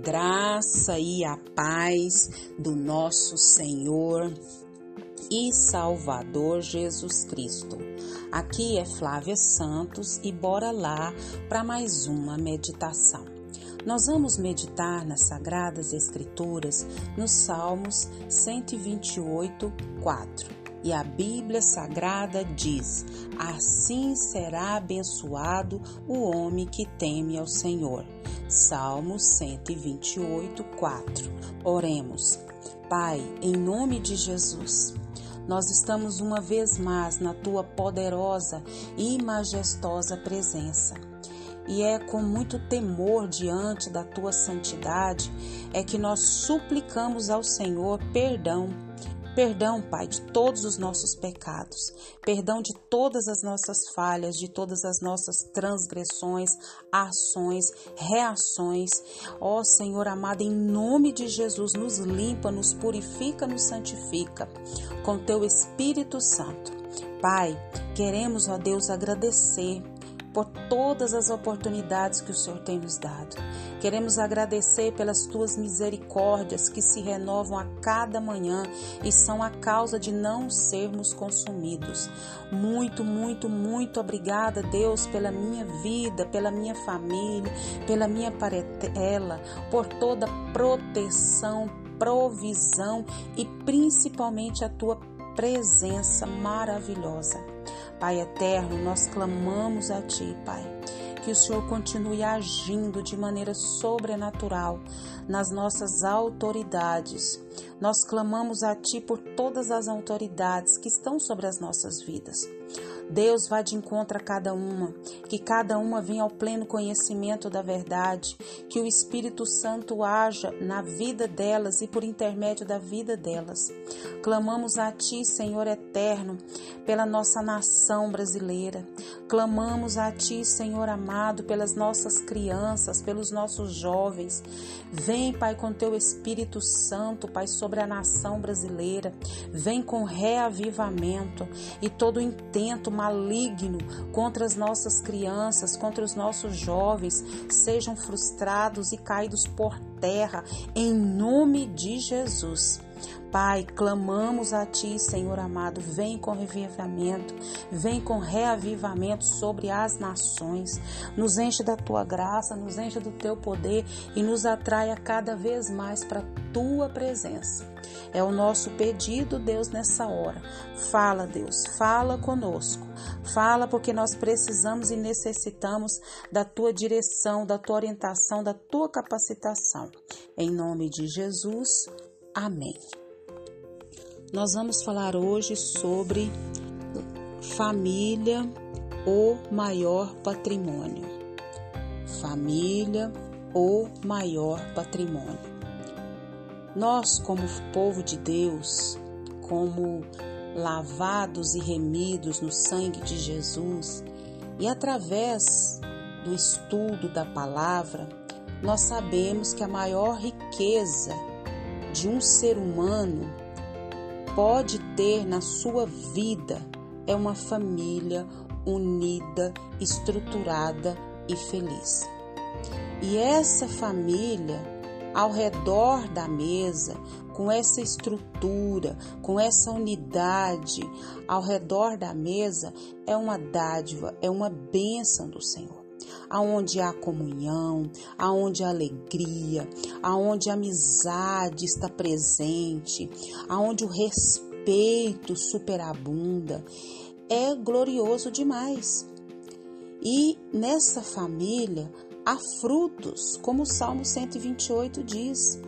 graça e a paz do nosso Senhor e Salvador Jesus Cristo. Aqui é Flávia Santos e bora lá para mais uma meditação. Nós vamos meditar nas Sagradas Escrituras nos Salmos 128, 4. E a Bíblia Sagrada diz: Assim será abençoado o homem que teme ao Senhor. Salmos 128, 4. Oremos. Pai, em nome de Jesus, nós estamos uma vez mais na tua poderosa e majestosa presença. E é com muito temor diante da tua santidade é que nós suplicamos ao Senhor perdão Perdão, Pai, de todos os nossos pecados, perdão de todas as nossas falhas, de todas as nossas transgressões, ações, reações. Ó Senhor amado, em nome de Jesus, nos limpa, nos purifica, nos santifica com teu Espírito Santo. Pai, queremos, ó Deus, agradecer por todas as oportunidades que o Senhor tem nos dado. Queremos agradecer pelas tuas misericórdias que se renovam a cada manhã e são a causa de não sermos consumidos. Muito, muito, muito obrigada, Deus, pela minha vida, pela minha família, pela minha parentela, por toda proteção, provisão e principalmente a tua presença maravilhosa. Pai eterno, nós clamamos a Ti, Pai, que o Senhor continue agindo de maneira sobrenatural nas nossas autoridades. Nós clamamos a Ti por todas as autoridades que estão sobre as nossas vidas. Deus vai de encontro a cada uma, que cada uma venha ao pleno conhecimento da verdade, que o Espírito Santo haja na vida delas e por intermédio da vida delas. Clamamos a Ti, Senhor eterno, pela nossa nação brasileira. Clamamos a Ti, Senhor amado, pelas nossas crianças, pelos nossos jovens. Vem, Pai, com Teu Espírito Santo, Pai, sobre a nação brasileira. Vem com reavivamento e todo intento maligno contra as nossas crianças, contra os nossos jovens, sejam frustrados e caídos por terra, em nome de Jesus. Pai, clamamos a Ti, Senhor amado, vem com revivamento, vem com reavivamento sobre as nações, nos enche da Tua graça, nos enche do Teu poder e nos atraia cada vez mais para Tua presença. É o nosso pedido, Deus, nessa hora. Fala, Deus, fala conosco. Fala porque nós precisamos e necessitamos da tua direção, da tua orientação, da tua capacitação. Em nome de Jesus, amém. Nós vamos falar hoje sobre família, o maior patrimônio. Família, o maior patrimônio. Nós, como povo de Deus, como lavados e remidos no sangue de Jesus, e através do estudo da palavra, nós sabemos que a maior riqueza de um ser humano pode ter na sua vida é uma família unida, estruturada e feliz. E essa família, ao redor da mesa, com essa estrutura, com essa unidade ao redor da mesa, é uma dádiva, é uma bênção do Senhor aonde há comunhão, aonde há alegria, aonde a amizade está presente, aonde o respeito superabunda, é glorioso demais. E nessa família há frutos, como o Salmo 128 diz,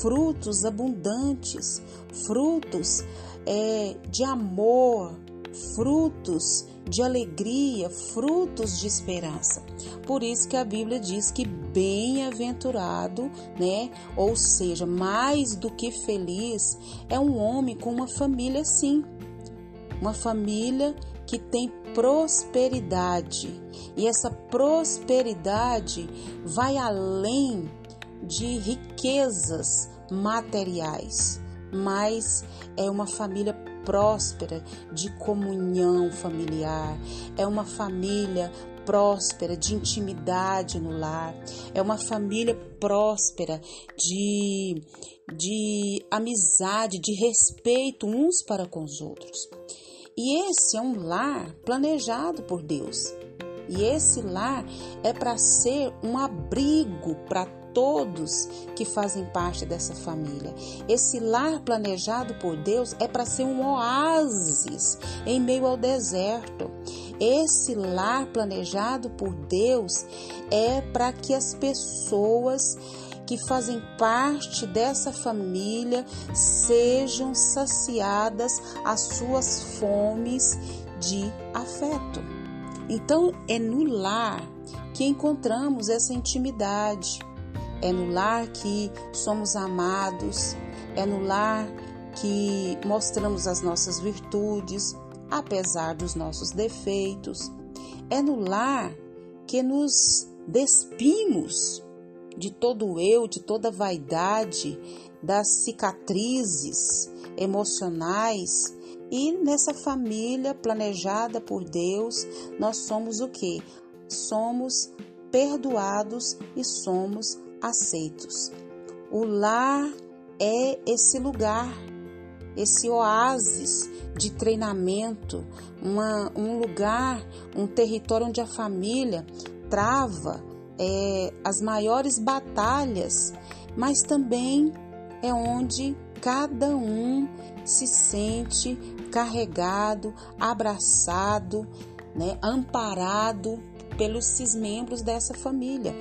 frutos abundantes, frutos é, de amor, frutos de alegria, frutos de esperança. Por isso que a Bíblia diz que bem-aventurado, né? Ou seja, mais do que feliz é um homem com uma família assim. Uma família que tem prosperidade. E essa prosperidade vai além de riquezas materiais, mas é uma família próspera de comunhão familiar, é uma família próspera de intimidade no lar, é uma família próspera de, de amizade, de respeito uns para com os outros. E esse é um lar planejado por Deus. E esse lar é para ser um abrigo para todos que fazem parte dessa família. Esse lar planejado por Deus é para ser um oásis em meio ao deserto. Esse lar planejado por Deus é para que as pessoas que fazem parte dessa família sejam saciadas as suas fomes de afeto. Então, é no lar que encontramos essa intimidade, é no lar que somos amados, é no lar que mostramos as nossas virtudes, apesar dos nossos defeitos. É no lar que nos despimos de todo eu, de toda vaidade, das cicatrizes emocionais e nessa família planejada por Deus, nós somos o que? Somos perdoados e somos aceitos. O lar é esse lugar, esse oásis de treinamento, uma, um lugar, um território onde a família trava é, as maiores batalhas, mas também é onde cada um se sente carregado, abraçado, né, amparado pelos membros dessa família.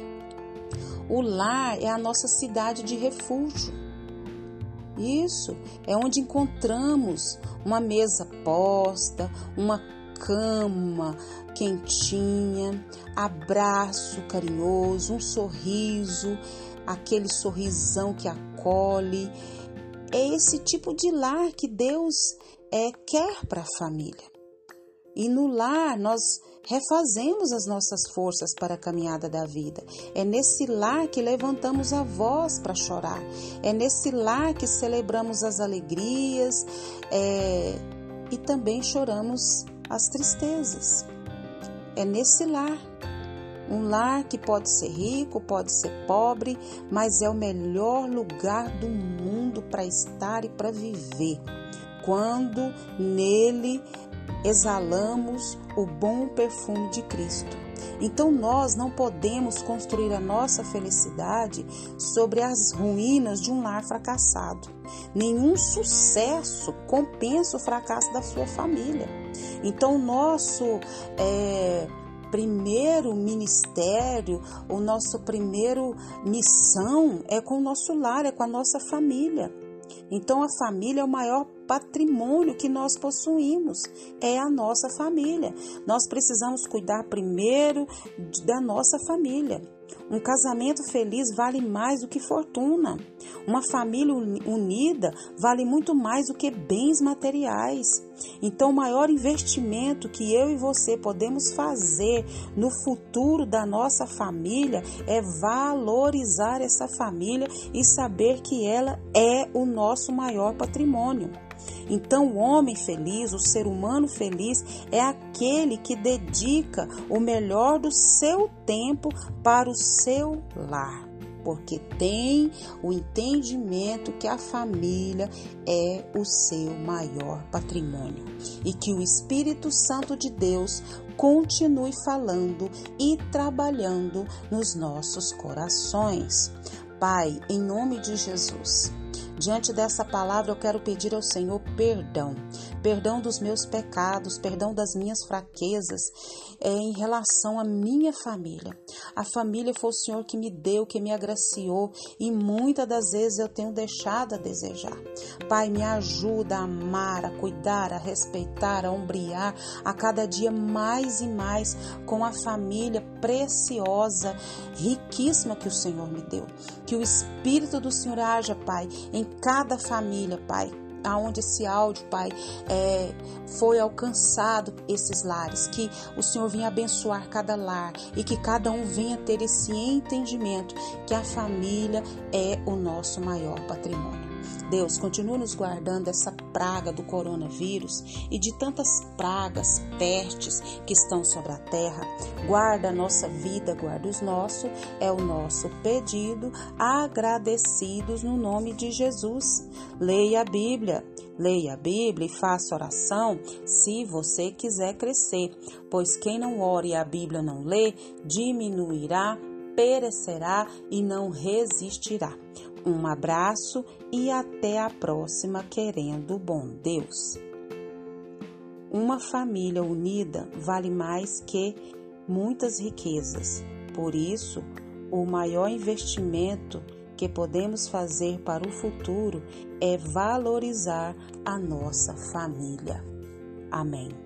O lar é a nossa cidade de refúgio. Isso é onde encontramos uma mesa posta, uma cama quentinha, abraço carinhoso, um sorriso, aquele sorrisão que acolhe. É esse tipo de lar que Deus é, quer para a família. E no lar nós refazemos as nossas forças para a caminhada da vida. É nesse lar que levantamos a voz para chorar. É nesse lar que celebramos as alegrias é, e também choramos as tristezas. É nesse lar. Um lar que pode ser rico, pode ser pobre, mas é o melhor lugar do mundo para estar e para viver. Quando nele exalamos o bom perfume de Cristo. Então nós não podemos construir a nossa felicidade sobre as ruínas de um lar fracassado. Nenhum sucesso compensa o fracasso da sua família. Então nosso é, primeiro ministério, o nosso primeiro missão é com o nosso lar, é com a nossa família. Então a família é o maior patrimônio que nós possuímos, é a nossa família. Nós precisamos cuidar primeiro da nossa família. Um casamento feliz vale mais do que fortuna. Uma família unida vale muito mais do que bens materiais. Então, o maior investimento que eu e você podemos fazer no futuro da nossa família é valorizar essa família e saber que ela é o nosso maior patrimônio. Então, o homem feliz, o ser humano feliz, é aquele que dedica o melhor do seu tempo para o seu lar porque tem o entendimento que a família é o seu maior patrimônio e que o Espírito Santo de Deus continue falando e trabalhando nos nossos corações. Pai, em nome de Jesus, Diante dessa palavra, eu quero pedir ao Senhor perdão, perdão dos meus pecados, perdão das minhas fraquezas é, em relação à minha família. A família foi o Senhor que me deu, que me agraciou e muitas das vezes eu tenho deixado a desejar. Pai, me ajuda a amar, a cuidar, a respeitar, a ombrear a cada dia mais e mais com a família preciosa, riquíssima que o Senhor me deu. Que o Espírito do Senhor haja, Pai, em cada família, Pai, aonde esse áudio, Pai, é, foi alcançado esses lares, que o Senhor venha abençoar cada lar e que cada um venha ter esse entendimento que a família é o nosso maior patrimônio. Deus, continua nos guardando dessa praga do coronavírus e de tantas pragas, pestes que estão sobre a terra. Guarda a nossa vida, guarda os nossos, é o nosso pedido, agradecidos no nome de Jesus. Leia a Bíblia, leia a Bíblia e faça oração se você quiser crescer, pois quem não ore e a Bíblia não lê, diminuirá perecerá e não resistirá. Um abraço e até a próxima, querendo bom Deus. Uma família unida vale mais que muitas riquezas. Por isso, o maior investimento que podemos fazer para o futuro é valorizar a nossa família. Amém.